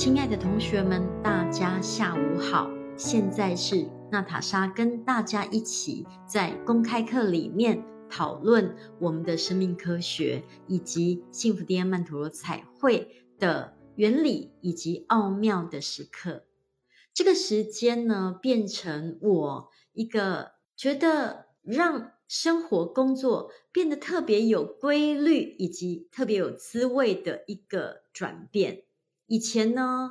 亲爱的同学们，大家下午好。现在是娜塔莎跟大家一起在公开课里面讨论我们的生命科学以及幸福 DM 曼陀罗彩绘的原理以及奥妙的时刻。这个时间呢，变成我一个觉得让生活工作变得特别有规律以及特别有滋味的一个转变。以前呢，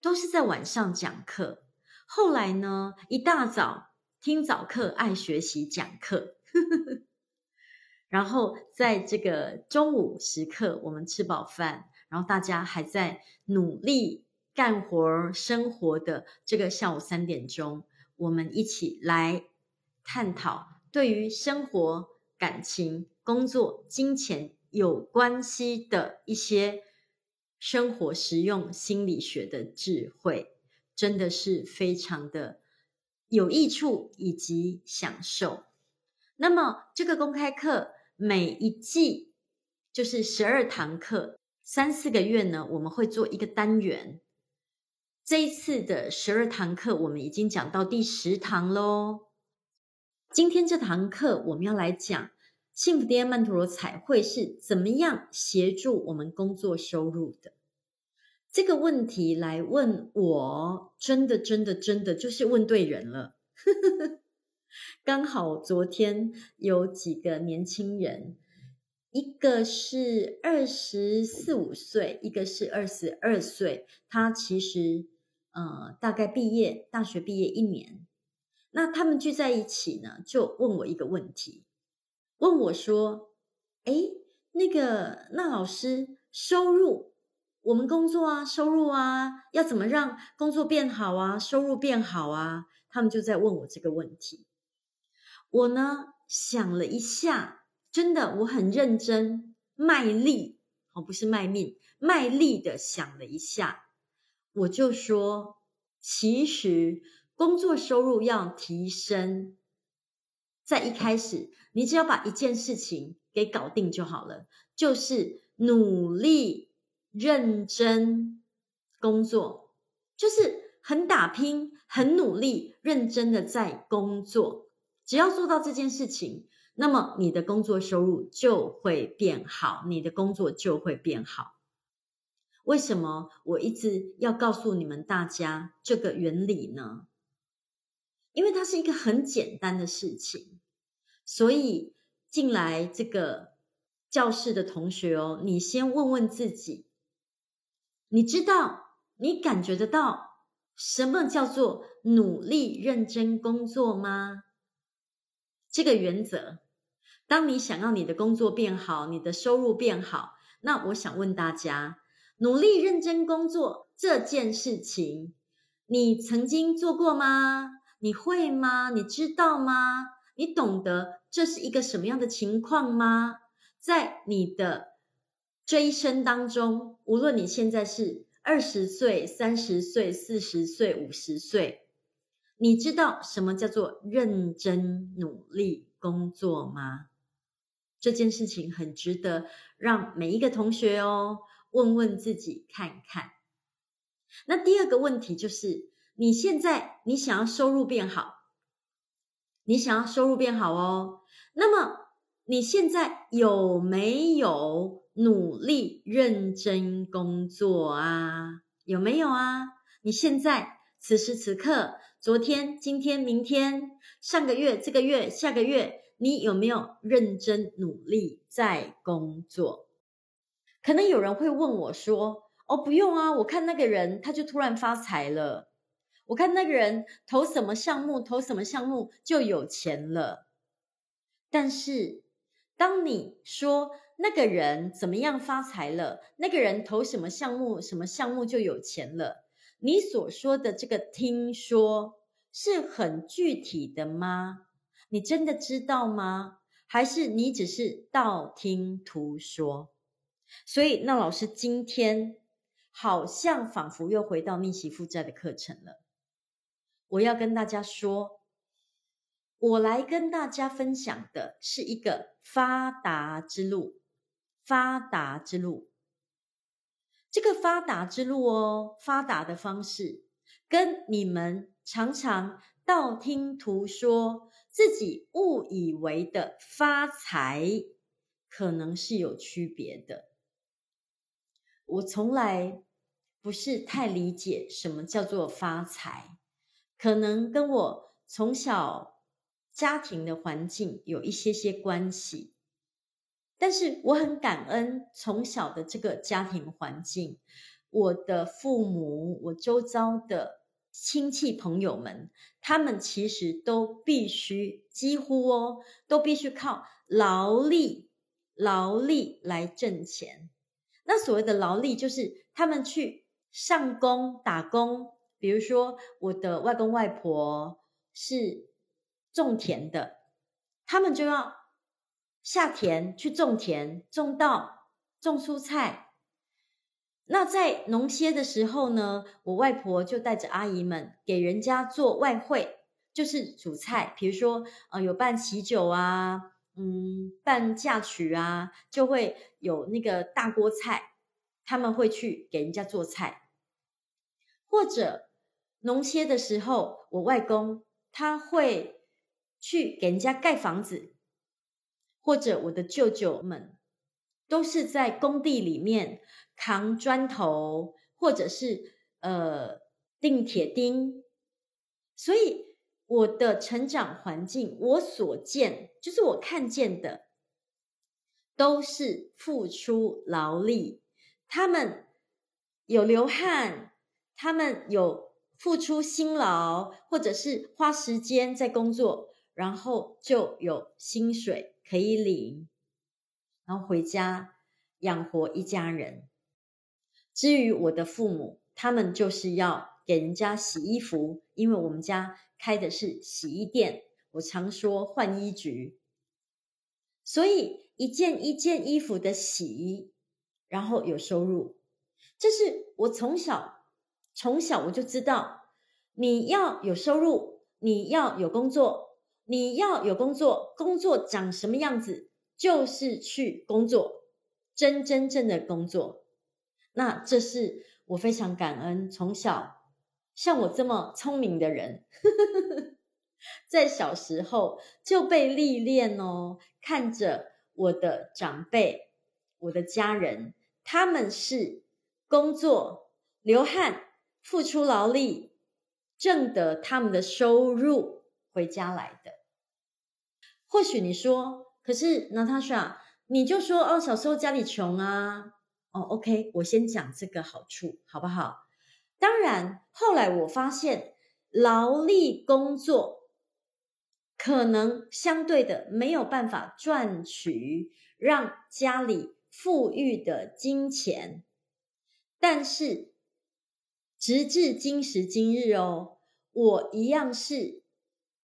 都是在晚上讲课，后来呢，一大早听早课，爱学习讲课，然后在这个中午时刻，我们吃饱饭，然后大家还在努力干活生活的这个下午三点钟，我们一起来探讨对于生活、感情、工作、金钱有关系的一些。生活实用心理学的智慧，真的是非常的有益处以及享受。那么，这个公开课每一季就是十二堂课，三四个月呢，我们会做一个单元。这一次的十二堂课，我们已经讲到第十堂喽。今天这堂课，我们要来讲。幸福 DM 曼陀罗彩绘是怎么样协助我们工作收入的？这个问题来问我，真的、真的、真的就是问对人了。刚好昨天有几个年轻人，一个是二十四五岁，一个是二十二岁。他其实呃大概毕业，大学毕业一年。那他们聚在一起呢，就问我一个问题。问我说：“哎，那个那老师，收入，我们工作啊，收入啊，要怎么让工作变好啊，收入变好啊？”他们就在问我这个问题。我呢想了一下，真的，我很认真、卖力，哦，不是卖命，卖力的想了一下，我就说，其实工作收入要提升。在一开始，你只要把一件事情给搞定就好了，就是努力认真工作，就是很打拼、很努力、认真的在工作。只要做到这件事情，那么你的工作收入就会变好，你的工作就会变好。为什么我一直要告诉你们大家这个原理呢？因为它是一个很简单的事情，所以进来这个教室的同学哦，你先问问自己，你知道，你感觉得到什么叫做努力认真工作吗？这个原则，当你想要你的工作变好，你的收入变好，那我想问大家，努力认真工作这件事情，你曾经做过吗？你会吗？你知道吗？你懂得这是一个什么样的情况吗？在你的这一生当中，无论你现在是二十岁、三十岁、四十岁、五十岁，你知道什么叫做认真努力工作吗？这件事情很值得让每一个同学哦问问自己看看。那第二个问题就是。你现在你想要收入变好，你想要收入变好哦。那么你现在有没有努力认真工作啊？有没有啊？你现在此时此刻，昨天、今天、明天、上个月、这个月、下个月，你有没有认真努力在工作？可能有人会问我说：“哦，不用啊，我看那个人他就突然发财了。”我看那个人投什么项目，投什么项目就有钱了。但是，当你说那个人怎么样发财了，那个人投什么项目，什么项目就有钱了，你所说的这个听说是很具体的吗？你真的知道吗？还是你只是道听途说？所以，那老师今天好像仿佛又回到逆袭负债的课程了。我要跟大家说，我来跟大家分享的是一个发达之路。发达之路，这个发达之路哦，发达的方式跟你们常常道听途说、自己误以为的发财，可能是有区别的。我从来不是太理解什么叫做发财，可能跟我从小家庭的环境有一些些关系。但是我很感恩从小的这个家庭环境，我的父母，我周遭的亲戚朋友们，他们其实都必须几乎哦，都必须靠劳力、劳力来挣钱。那所谓的劳力，就是他们去上工打工。比如说，我的外公外婆是种田的，他们就要。下田去种田，种稻，种蔬菜。那在农歇的时候呢，我外婆就带着阿姨们给人家做外烩，就是煮菜。比如说，呃，有办喜酒啊，嗯，办嫁娶啊，就会有那个大锅菜，他们会去给人家做菜。或者农歇的时候，我外公他会去给人家盖房子。或者我的舅舅们都是在工地里面扛砖头，或者是呃钉铁钉，所以我的成长环境，我所见就是我看见的，都是付出劳力，他们有流汗，他们有付出辛劳，或者是花时间在工作，然后就有薪水。可以领，然后回家养活一家人。至于我的父母，他们就是要给人家洗衣服，因为我们家开的是洗衣店，我常说换衣局。所以一件一件衣服的洗，然后有收入，这是我从小从小我就知道，你要有收入，你要有工作。你要有工作，工作长什么样子，就是去工作，真真正的工作。那这是我非常感恩，从小像我这么聪明的人，在小时候就被历练哦。看着我的长辈，我的家人，他们是工作、流汗、付出劳力，挣得他们的收入。回家来的，或许你说，可是 Natasha，你就说哦，小时候家里穷啊，哦，OK，我先讲这个好处，好不好？当然，后来我发现劳力工作可能相对的没有办法赚取让家里富裕的金钱，但是直至今时今日哦，我一样是。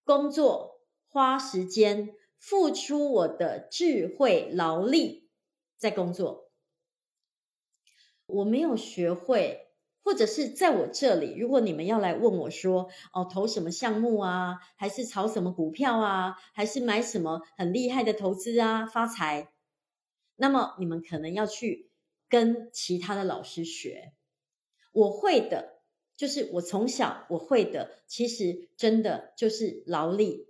工作花时间，付出我的智慧劳力在工作。我没有学会，或者是在我这里，如果你们要来问我说，哦，投什么项目啊，还是炒什么股票啊，还是买什么很厉害的投资啊，发财，那么你们可能要去跟其他的老师学。我会的。就是我从小我会的，其实真的就是劳力。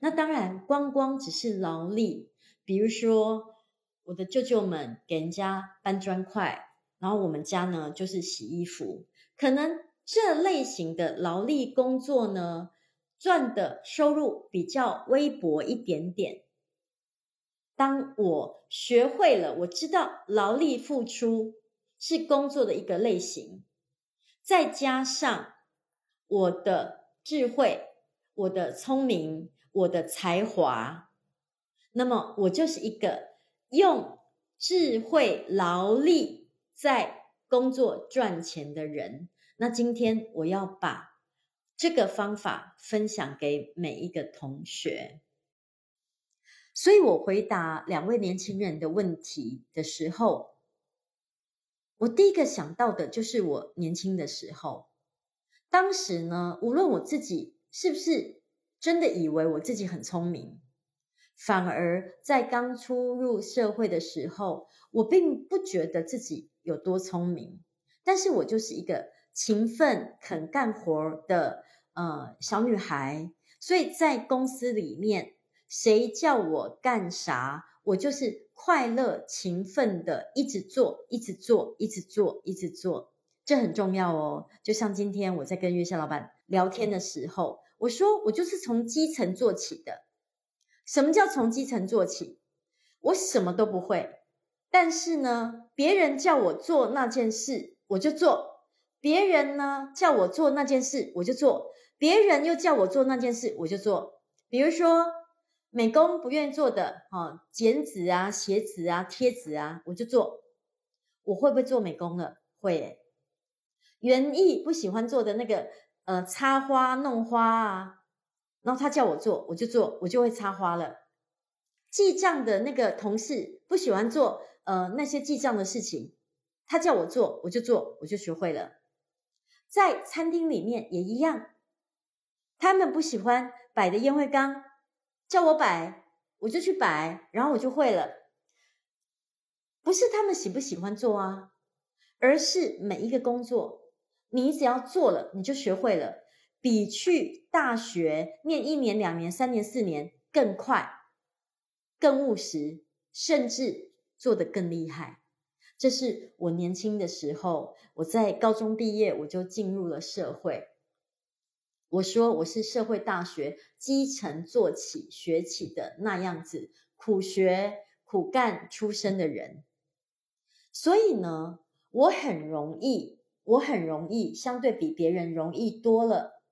那当然，光光只是劳力。比如说，我的舅舅们给人家搬砖块，然后我们家呢就是洗衣服。可能这类型的劳力工作呢，赚的收入比较微薄一点点。当我学会了，我知道劳力付出是工作的一个类型。再加上我的智慧、我的聪明、我的才华，那么我就是一个用智慧劳力在工作赚钱的人。那今天我要把这个方法分享给每一个同学。所以我回答两位年轻人的问题的时候，我第一个想到的就是我年轻的时候，当时呢，无论我自己是不是真的以为我自己很聪明，反而在刚出入社会的时候，我并不觉得自己有多聪明，但是我就是一个勤奋肯干活的呃小女孩，所以在公司里面，谁叫我干啥，我就是快乐勤奋的一直做，一直做，一直做，一直做，这很重要哦。就像今天我在跟月下老板聊天的时候，我说我就是从基层做起的。什么叫从基层做起？我什么都不会。但是呢，别人叫我做那件事，我就做；别人呢叫我做那件事，我就做；别人又叫我做那件事，我就做。比如说，美工不愿意做的，哦，剪纸啊、写纸啊、贴纸啊，我就做。我会不会做美工了？会。园艺不喜欢做的那个，呃，插花、弄花啊，然后他叫我做，我就做，我就会插花了。记账的那个同事不喜欢做。呃，那些记账的事情，他叫我做，我就做，我就学会了。在餐厅里面也一样，他们不喜欢摆的烟灰缸，叫我摆，我就去摆，然后我就会了。不是他们喜不喜欢做啊，而是每一个工作，你只要做了，你就学会了，比去大学念一年、两年、三年、四年更快、更务实，甚至。做得更厉害，这是我年轻的时候，我在高中毕业我就进入了社会。我说我是社会大学基层做起学起的那样子，苦学苦干出身的人。所以呢，我很容易，我很容易，相对比别人容易多了。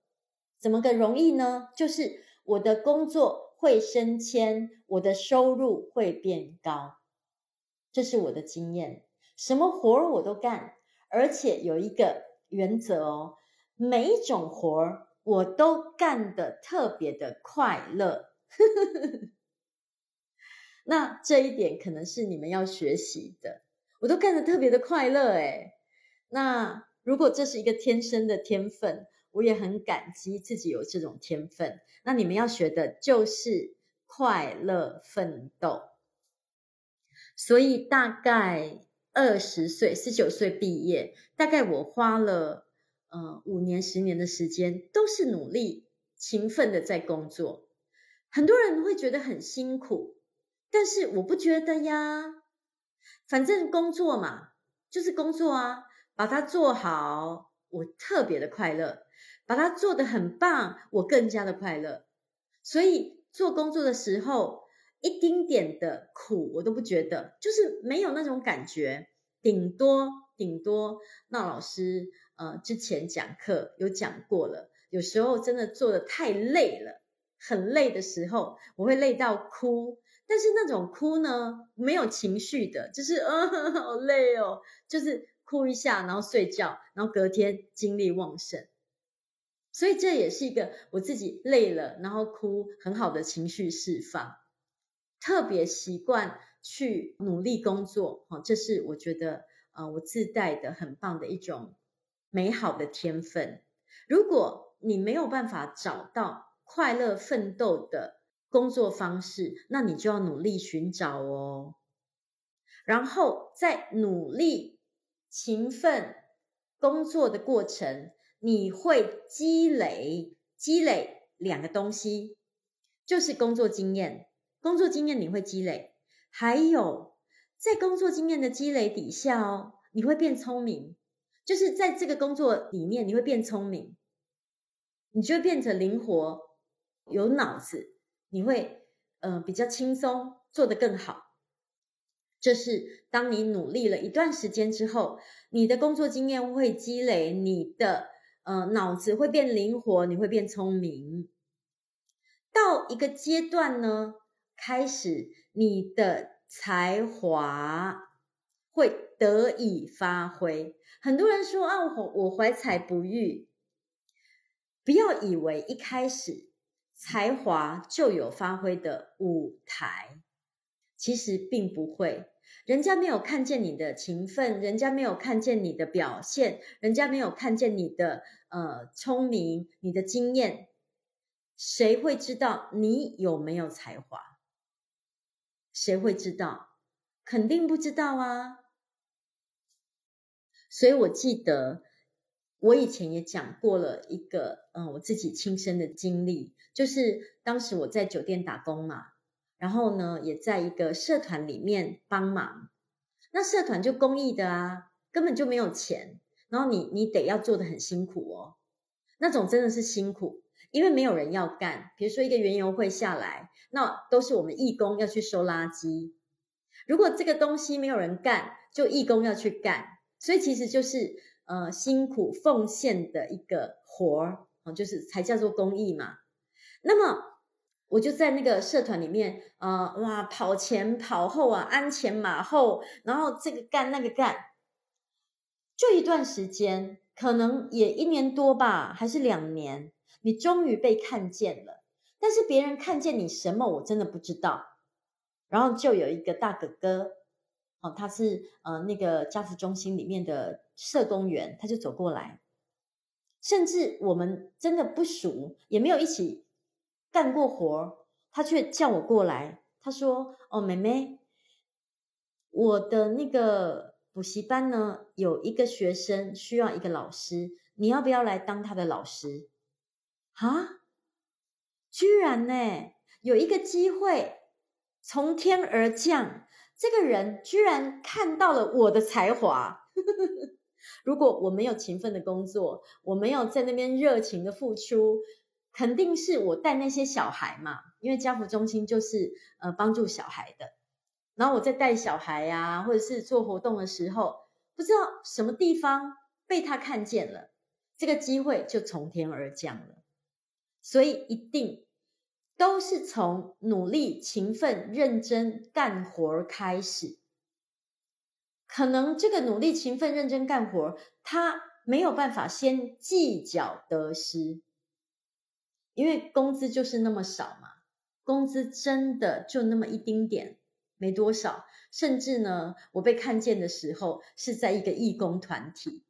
怎么个容易呢？就是我的工作会升迁，我的收入会变高。这是我的经验，什么活我都干，而且有一个原则哦，每一种活我都干得特别的快乐。那这一点可能是你们要学习的，我都干得特别的快乐诶。那如果这是一个天生的天分，我也很感激自己有这种天分。那你们要学的就是快乐奋斗。所以大概二十岁，十九岁毕业，大概我花了呃五年、十年的时间，都是努力、勤奋的在工作。很多人会觉得很辛苦，但是我不觉得呀。反正工作嘛，就是工作啊，把它做好，我特别的快乐；把它做得很棒，我更加的快乐。所以做工作的时候，一丁点的苦我都不觉得，就是没有那种感觉。顶多顶多，那老师呃之前讲课有讲过了，有时候真的做的太累了，很累的时候，我会累到哭。但是那种哭呢，没有情绪的，就是嗯、呃、好累哦，就是哭一下，然后睡觉，然后隔天精力旺盛。所以这也是一个我自己累了然后哭很好的情绪释放。特别习惯去努力工作，这是我觉得呃我自带的很棒的一种美好的天分。如果你没有办法找到快乐奋斗的工作方式，那你就要努力寻找哦。然后在努力勤奋工作的过程，你会积累积累两个东西，就是工作经验。工作经验你会积累，还有在工作经验的积累底下哦，你会变聪明，就是在这个工作里面你会变聪明，你就会变成灵活、有脑子，你会呃比较轻松，做得更好。这是当你努力了一段时间之后，你的工作经验会积累，你的呃脑子会变灵活，你会变聪明。到一个阶段呢，开始，你的才华会得以发挥。很多人说啊，我我怀才不遇，不要以为一开始才华就有发挥的舞台，其实并不会。人家没有看见你的勤奋，人家没有看见你的表现，人家没有看见你的呃聪明、你的经验，谁会知道你有没有才华？谁会知道？肯定不知道啊！所以我记得我以前也讲过了一个，嗯，我自己亲身的经历，就是当时我在酒店打工嘛，然后呢，也在一个社团里面帮忙。那社团就公益的啊，根本就没有钱，然后你你得要做得很辛苦哦，那种真的是辛苦，因为没有人要干。比如说一个园游会下来，那都是我们义工要去收垃圾。如果这个东西没有人干，就义工要去干，所以其实就是呃辛苦奉献的一个活儿，就是才叫做公益嘛。那么我就在那个社团里面，呃哇跑前跑后啊，鞍前马后，然后这个干那个干，就一段时间，可能也一年多吧，还是两年，你终于被看见了。但是别人看见你什么，我真的不知道。然后就有一个大哥哥，哦，他是呃那个家福中心里面的社工员，他就走过来，甚至我们真的不熟，也没有一起干过活，他却叫我过来，他说：“哦，妹妹，我的那个补习班呢，有一个学生需要一个老师，你要不要来当他的老师？”啊，居然呢，有一个机会。从天而降，这个人居然看到了我的才华。如果我没有勤奋的工作，我没有在那边热情的付出，肯定是我带那些小孩嘛，因为家福中心就是呃帮助小孩的。然后我在带小孩呀、啊，或者是做活动的时候，不知道什么地方被他看见了，这个机会就从天而降了。所以一定。都是从努力、勤奋、认真干活开始。可能这个努力、勤奋、认真干活，他没有办法先计较得失，因为工资就是那么少嘛，工资真的就那么一丁点，没多少。甚至呢，我被看见的时候是在一个义工团体。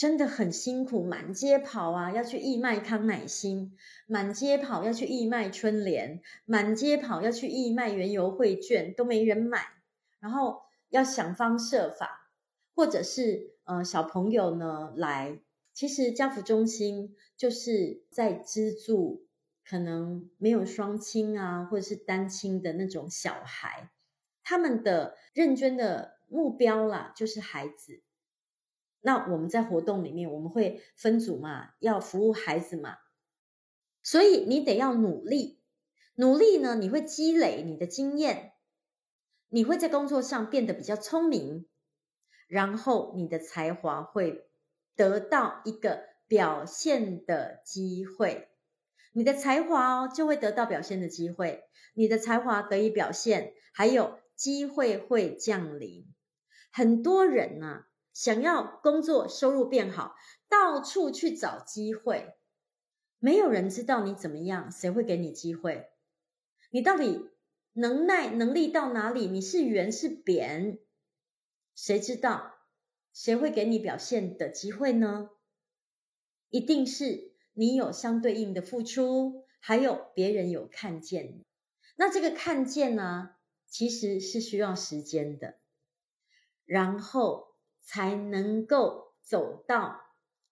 真的很辛苦，满街跑啊，要去义卖康乃馨，满街跑要去义卖春联，满街跑要去义卖原油会券，都没人买。然后要想方设法，或者是呃小朋友呢来，其实家扶中心就是在资助可能没有双亲啊，或者是单亲的那种小孩，他们的认捐的目标啦，就是孩子。那我们在活动里面，我们会分组嘛，要服务孩子嘛，所以你得要努力，努力呢，你会积累你的经验，你会在工作上变得比较聪明，然后你的才华会得到一个表现的机会，你的才华哦就会得到表现的机会，你的才华得以表现，还有机会会降临，很多人呢、想要工作收入变好，到处去找机会，没有人知道你怎么样，谁会给你机会？你到底能耐能力到哪里？你是圆是扁？谁知道？谁会给你表现的机会呢？一定是你有相对应的付出，还有别人有看见。那这个看见呢，其实是需要时间的，然后。才能够走到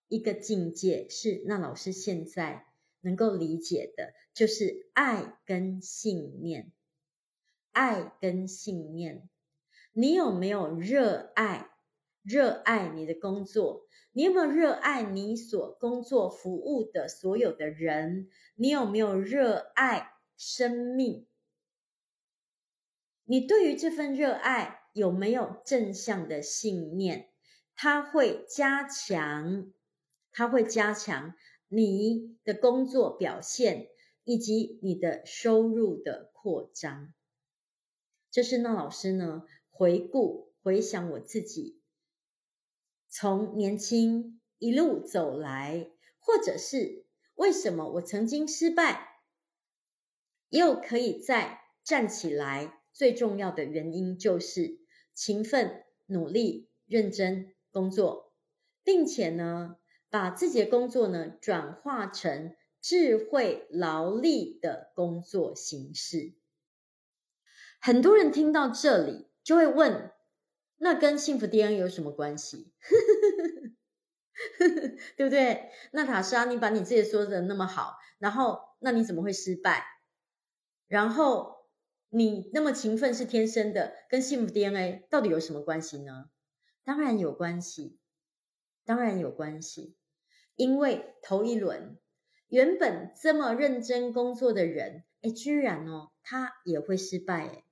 一个境界，是那老师现在能够理解的，就是爱跟信念。爱跟信念，你有没有热爱？热爱你的工作？你有没有热爱你所工作服务的所有的人？你有没有热爱生命？你对于这份热爱，有没有正向的信念？它会加强，它会加强你的工作表现以及你的收入的扩张。这是那老师呢，回顾回想我自己从年轻一路走来，或者是为什么我曾经失败，又可以再站起来。最重要的原因就是。勤奋、努力、认真工作，并且呢，把自己的工作呢转化成智慧劳力的工作形式。很多人听到这里就会问：那跟幸福 DNA 有什么关系？对不对？娜塔莎，你把你自己说的那么好，然后那你怎么会失败？然后你那么勤奋是天生的，跟幸福 DNA 到底有什么关系呢？当然有关系，当然有关系，因为头一轮原本这么认真工作的人，哎，居然哦，他也会失败哎。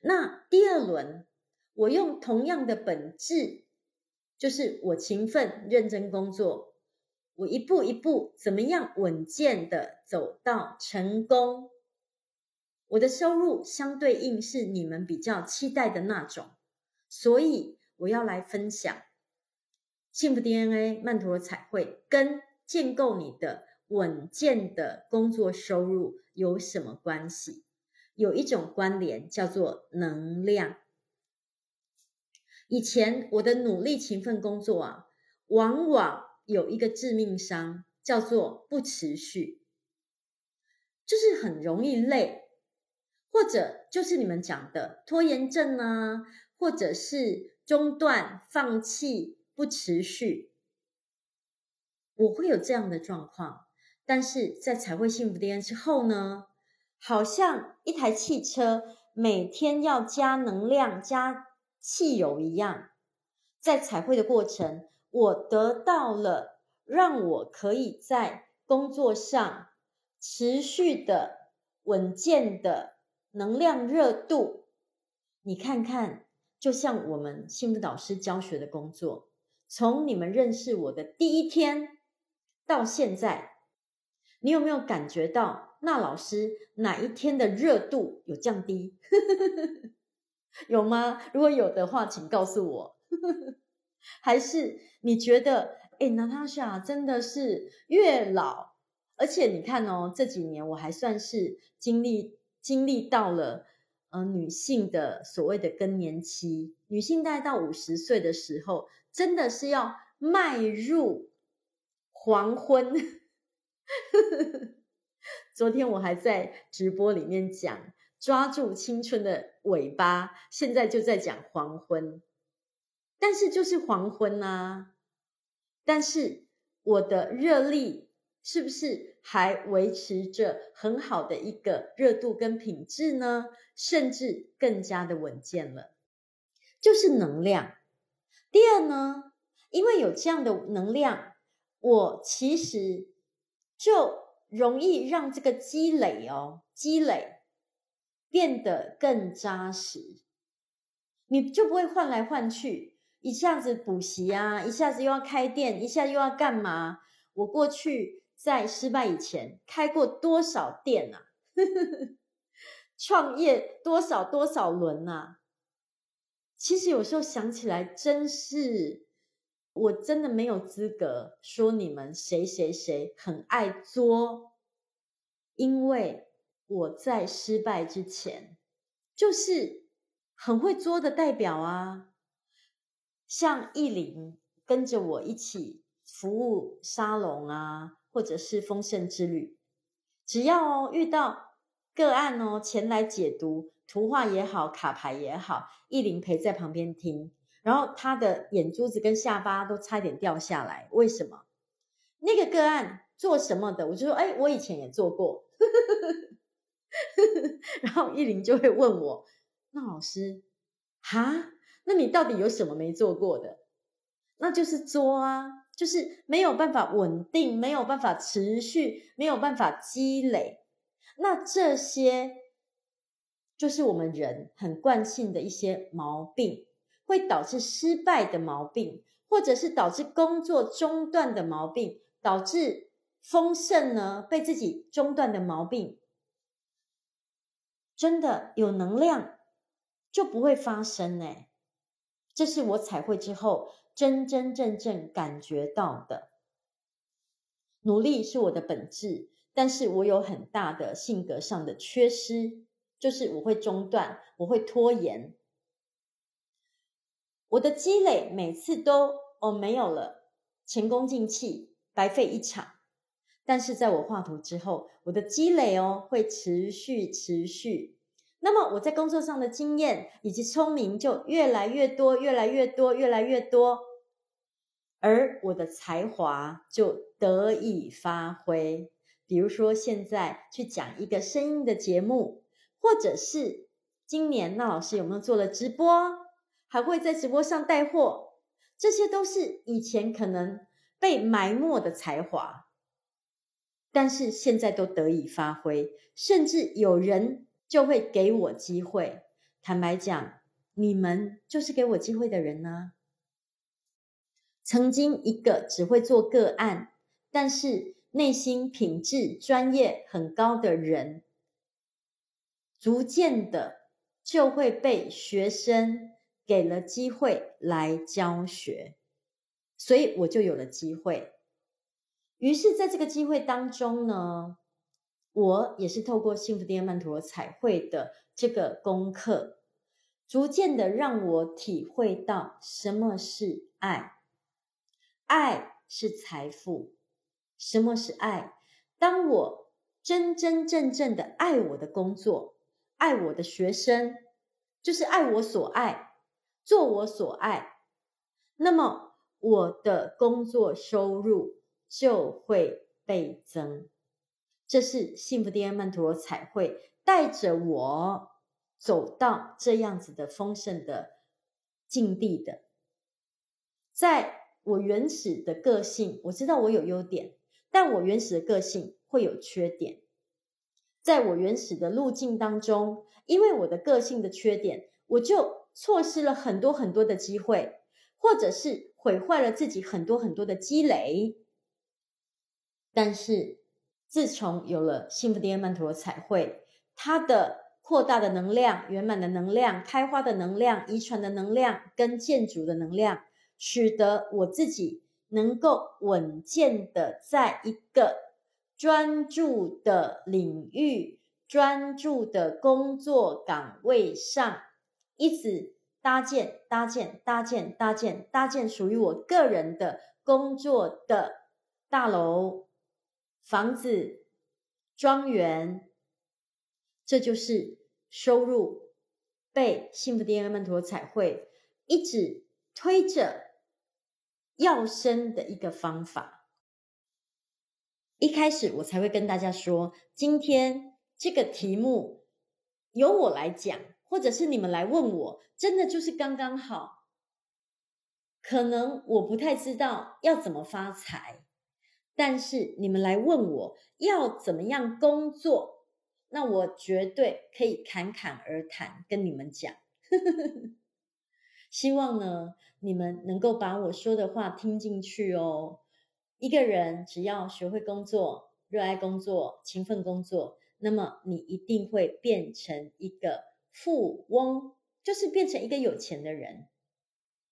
那第二轮，我用同样的本质。就是我勤奋认真工作，我一步一步怎么样稳健的走到成功，我的收入相对应是你们比较期待的那种，所以我要来分享幸福 DNA 曼陀罗彩绘跟建构你的稳健的工作收入有什么关系？有一种关联叫做能量。以前我的努力勤奋工作啊，往往有一个致命伤，叫做不持续，就是很容易累，或者就是你们讲的拖延症啊，或者是中断、放弃、不持续，我会有这样的状况。但是在彩绘幸福 DNA 之后呢，好像一台汽车每天要加能量加。汽油一样，在彩绘的过程，我得到了让我可以在工作上持续的稳健的能量热度。你看看，就像我们幸福导师教学的工作，从你们认识我的第一天到现在，你有没有感觉到那老师哪一天的热度有降低？有吗？如果有的话，请告诉我。还是你觉得，哎，娜塔莎真的是越老，而且你看哦，这几年我还算是经历经历到了，呃，女性的所谓的更年期，女性大概到五十岁的时候，真的是要迈入黄昏。昨天我还在直播里面讲。抓住青春的尾巴，现在就在讲黄昏，但是就是黄昏啊！但是我的热力是不是还维持着很好的一个热度跟品质呢？甚至更加的稳健了，就是能量。第二呢，因为有这样的能量，我其实就容易让这个积累哦，积累。变得更扎实，你就不会换来换去，一下子补习啊，一下子又要开店，一下又要干嘛？我过去在失败以前开过多少店啊？创业多少多少轮啊？其实有时候想起来，真是我真的没有资格说你们谁谁谁很爱作，因为。我在失败之前，就是很会作的代表啊，像艺林跟着我一起服务沙龙啊，或者是丰盛之旅，只要哦遇到个案哦前来解读图画也好，卡牌也好，意林陪在旁边听，然后他的眼珠子跟下巴都差点掉下来，为什么？那个个案做什么的？我就说，哎，我以前也做过。然后意林就会问我：“那老师，哈，那你到底有什么没做过的？那就是作啊，就是没有办法稳定，没有办法持续，没有办法积累。那这些就是我们人很惯性的一些毛病，会导致失败的毛病，或者是导致工作中断的毛病，导致丰盛呢被自己中断的毛病。”真的有能量，就不会发生呢。这是我彩绘之后真真正正感觉到的。努力是我的本质，但是我有很大的性格上的缺失，就是我会中断，我会拖延。我的积累每次都哦没有了，前功尽弃，白费一场。但是在我画图之后，我的积累哦会持续持续。那么我在工作上的经验以及聪明就越来越多，越来越多，越来越多，而我的才华就得以发挥。比如说，现在去讲一个声音的节目，或者是今年那老师有没有做了直播，还会在直播上带货，这些都是以前可能被埋没的才华，但是现在都得以发挥，甚至有人就会给我机会。坦白讲，你们就是给我机会的人呢。曾经一个只会做个案，但是。内心品质专业很高的人，逐渐的就会被学生给了机会来教学，所以我就有了机会。于是，在这个机会当中呢，我也是透过幸福 DNA 曼陀罗彩绘的这个功课，逐渐的让我体会到什么是爱，爱是财富。什么是爱？当我真真正正的爱我的工作，爱我的学生，就是爱我所爱，做我所爱，那么我的工作收入就会倍增。这是幸福天曼陀罗彩绘带着我走到这样子的丰盛的境地的。在我原始的个性，我知道我有优点。但我原始的个性会有缺点，在我原始的路径当中，因为我的个性的缺点，我就错失了很多很多的机会，或者是毁坏了自己很多很多的积累。但是自从有了幸福 DNA 曼陀罗彩绘，它的扩大的能量、圆满的能量、开花的能量、遗传的能量跟建筑的能量，使得我自己。能够稳健的在一个专注的领域、专注的工作岗位上，一直搭建、搭建、搭建、搭建、搭建属于我个人的工作的大楼、房子、庄园，这就是收入被幸福 DNA 曼陀彩绘一直推着。要生的一个方法，一开始我才会跟大家说，今天这个题目由我来讲，或者是你们来问我，真的就是刚刚好。可能我不太知道要怎么发财，但是你们来问我要怎么样工作，那我绝对可以侃侃而谈跟你们讲。希望呢，你们能够把我说的话听进去哦。一个人只要学会工作、热爱工作、勤奋工作，那么你一定会变成一个富翁，就是变成一个有钱的人。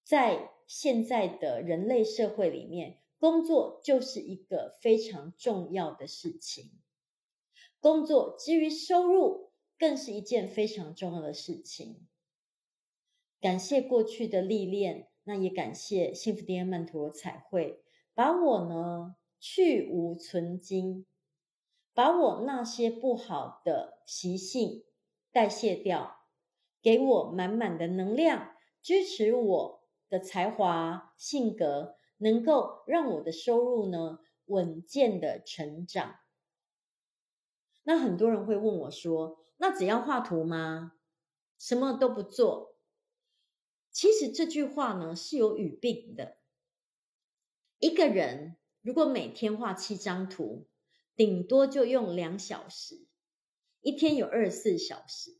在现在的人类社会里面，工作就是一个非常重要的事情。工作之于收入，更是一件非常重要的事情。感谢过去的历练，那也感谢幸福 DNA 曼陀罗彩绘，把我呢去无存菁，把我那些不好的习性代谢掉，给我满满的能量，支持我的才华、性格，能够让我的收入呢稳健的成长。那很多人会问我说：“那只要画图吗？什么都不做？”其实这句话呢是有语病的。一个人如果每天画七张图，顶多就用两小时，一天有二十四小时。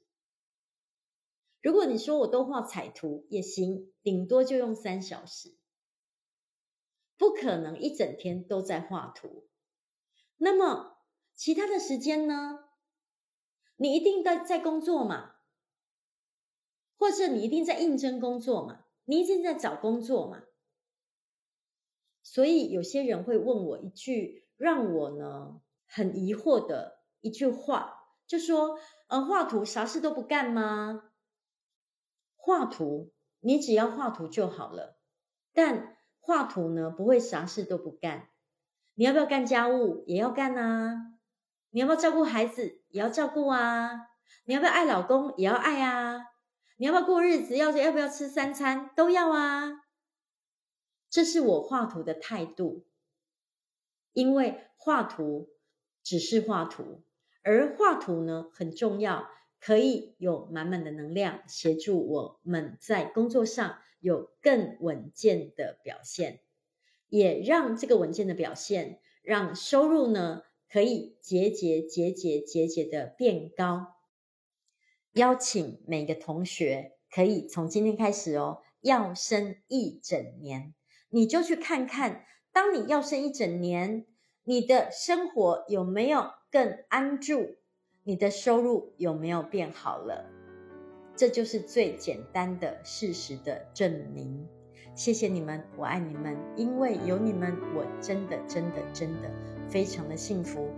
如果你说我都画彩图也行，顶多就用三小时，不可能一整天都在画图。那么其他的时间呢？你一定在在工作嘛？或者你一定在应征工作嘛？你一定在找工作嘛？所以有些人会问我一句让我呢很疑惑的一句话，就说：“呃，画图啥事都不干吗？”画图你只要画图就好了，但画图呢不会啥事都不干。你要不要干家务？也要干啊。你要不要照顾孩子？也要照顾啊。你要不要爱老公？也要爱啊。你要不要过日子？要要不要吃三餐？都要啊。这是我画图的态度，因为画图只是画图，而画图呢很重要，可以有满满的能量，协助我们在工作上有更稳健的表现，也让这个稳健的表现，让收入呢可以节节节节节节的变高。邀请每个同学可以从今天开始哦，要生一整年，你就去看看，当你要生一整年，你的生活有没有更安住？你的收入有没有变好了？这就是最简单的事实的证明。谢谢你们，我爱你们，因为有你们，我真的真的真的非常的幸福。